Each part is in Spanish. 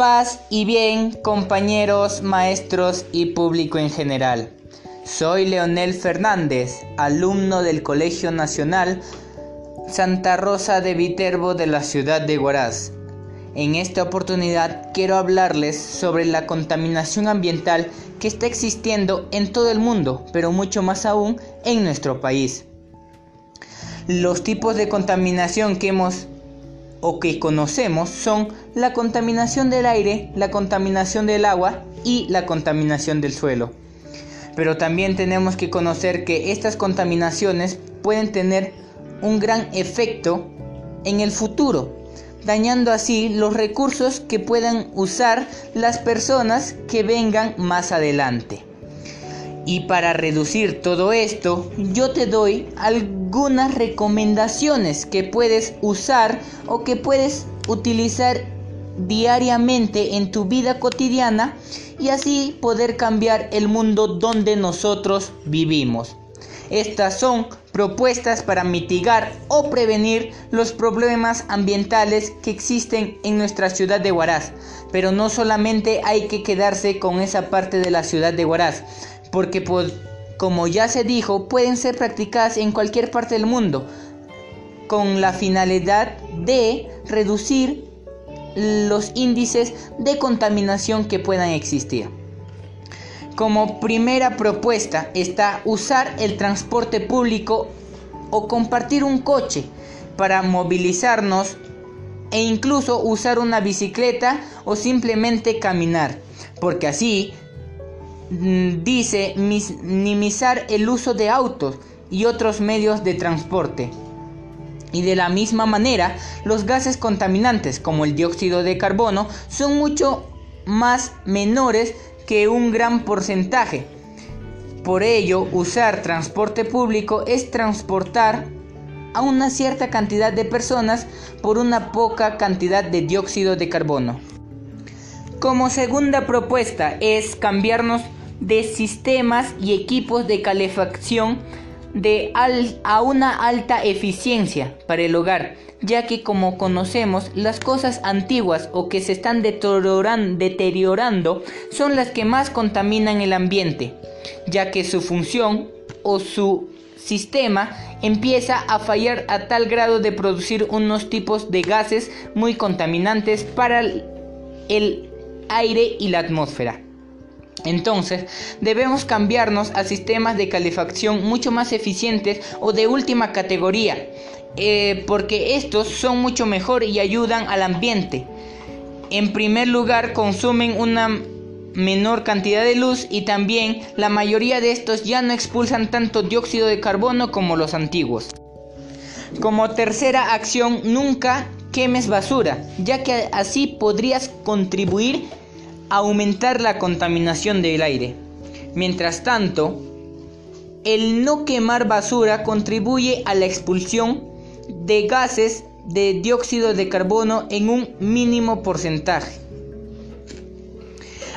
Paz y bien, compañeros, maestros y público en general. Soy Leonel Fernández, alumno del Colegio Nacional Santa Rosa de Viterbo de la ciudad de Huaraz. En esta oportunidad quiero hablarles sobre la contaminación ambiental que está existiendo en todo el mundo, pero mucho más aún en nuestro país. Los tipos de contaminación que hemos o que conocemos son la contaminación del aire, la contaminación del agua y la contaminación del suelo. Pero también tenemos que conocer que estas contaminaciones pueden tener un gran efecto en el futuro, dañando así los recursos que puedan usar las personas que vengan más adelante. Y para reducir todo esto, yo te doy algunas recomendaciones que puedes usar o que puedes utilizar diariamente en tu vida cotidiana y así poder cambiar el mundo donde nosotros vivimos. Estas son propuestas para mitigar o prevenir los problemas ambientales que existen en nuestra ciudad de Huaraz. Pero no solamente hay que quedarse con esa parte de la ciudad de Huaraz, porque como ya se dijo, pueden ser practicadas en cualquier parte del mundo, con la finalidad de reducir los índices de contaminación que puedan existir. Como primera propuesta está usar el transporte público o compartir un coche para movilizarnos e incluso usar una bicicleta o simplemente caminar, porque así dice minimizar el uso de autos y otros medios de transporte. Y de la misma manera, los gases contaminantes como el dióxido de carbono son mucho más menores que un gran porcentaje. Por ello, usar transporte público es transportar a una cierta cantidad de personas por una poca cantidad de dióxido de carbono. Como segunda propuesta es cambiarnos de sistemas y equipos de calefacción de a una alta eficiencia para el hogar, ya que como conocemos las cosas antiguas o que se están deteriorando son las que más contaminan el ambiente, ya que su función o su sistema empieza a fallar a tal grado de producir unos tipos de gases muy contaminantes para el aire y la atmósfera. Entonces, debemos cambiarnos a sistemas de calefacción mucho más eficientes o de última categoría, eh, porque estos son mucho mejor y ayudan al ambiente. En primer lugar, consumen una menor cantidad de luz y también la mayoría de estos ya no expulsan tanto dióxido de carbono como los antiguos. Como tercera acción, nunca quemes basura, ya que así podrías contribuir aumentar la contaminación del aire. Mientras tanto, el no quemar basura contribuye a la expulsión de gases de dióxido de carbono en un mínimo porcentaje.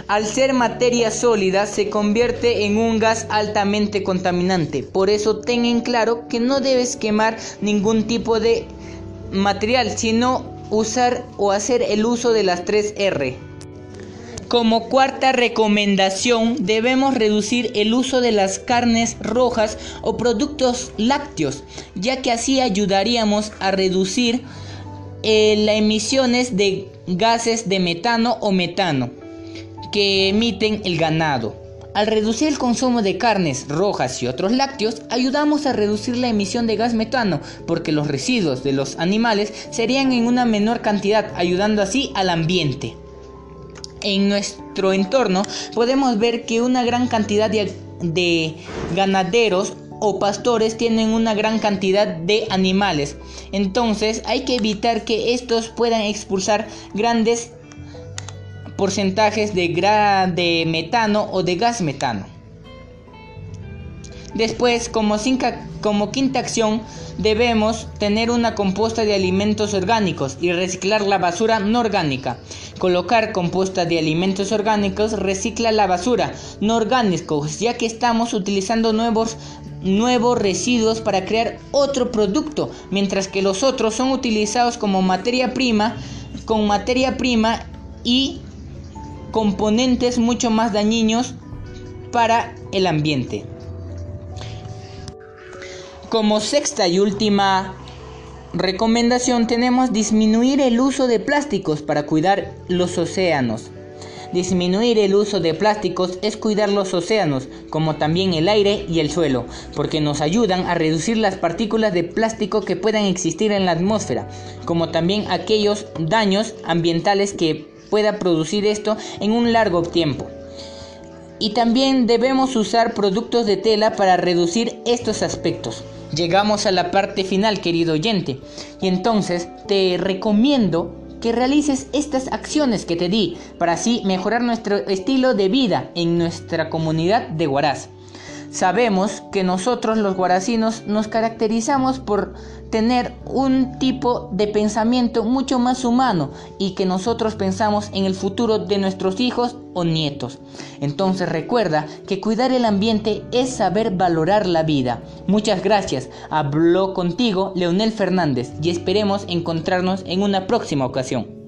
Al ser materia sólida se convierte en un gas altamente contaminante. Por eso ten en claro que no debes quemar ningún tipo de material, sino usar o hacer el uso de las 3 R. Como cuarta recomendación, debemos reducir el uso de las carnes rojas o productos lácteos, ya que así ayudaríamos a reducir eh, las emisiones de gases de metano o metano que emiten el ganado. Al reducir el consumo de carnes rojas y otros lácteos, ayudamos a reducir la emisión de gas metano, porque los residuos de los animales serían en una menor cantidad, ayudando así al ambiente en nuestro entorno podemos ver que una gran cantidad de, ganaderos o pastores tienen una gran cantidad de animales. Entonces hay que evitar que estos puedan expulsar grandes porcentajes de, metano o de gas metano. Después, como, quinta acción, debemos tener una composta de alimentos orgánicos y reciclar la basura no orgánica. Colocar composta de alimentos orgánicos recicla la basura no orgánicos, ya que estamos utilizando nuevos nuevos residuos para crear otro producto, mientras que los otros son utilizados como materia prima, con materia prima y componentes mucho más dañinos para el ambiente. Como sexta y última recomendación tenemos disminuir el uso de plásticos para cuidar los océanos. Disminuir el uso de plásticos es cuidar los océanos, como también el aire y el suelo, porque nos ayudan a reducir las partículas de plástico que puedan existir en la atmósfera, como también aquellos daños ambientales que pueda producir esto en un largo tiempo. Y también debemos usar productos de tela para reducir estos aspectos. Llegamos a la parte final, querido oyente, y entonces te recomiendo que realices estas acciones que te di para así mejorar nuestro estilo de vida en nuestra comunidad de Huaraz. Sabemos que nosotros los guaracinos nos caracterizamos por tener un tipo de pensamiento mucho más humano y que nosotros pensamos en el futuro de nuestros hijos o nietos. Entonces recuerda que cuidar el ambiente es saber valorar la vida. Muchas gracias. Habló contigo Leonel Fernández y esperemos encontrarnos en una próxima ocasión.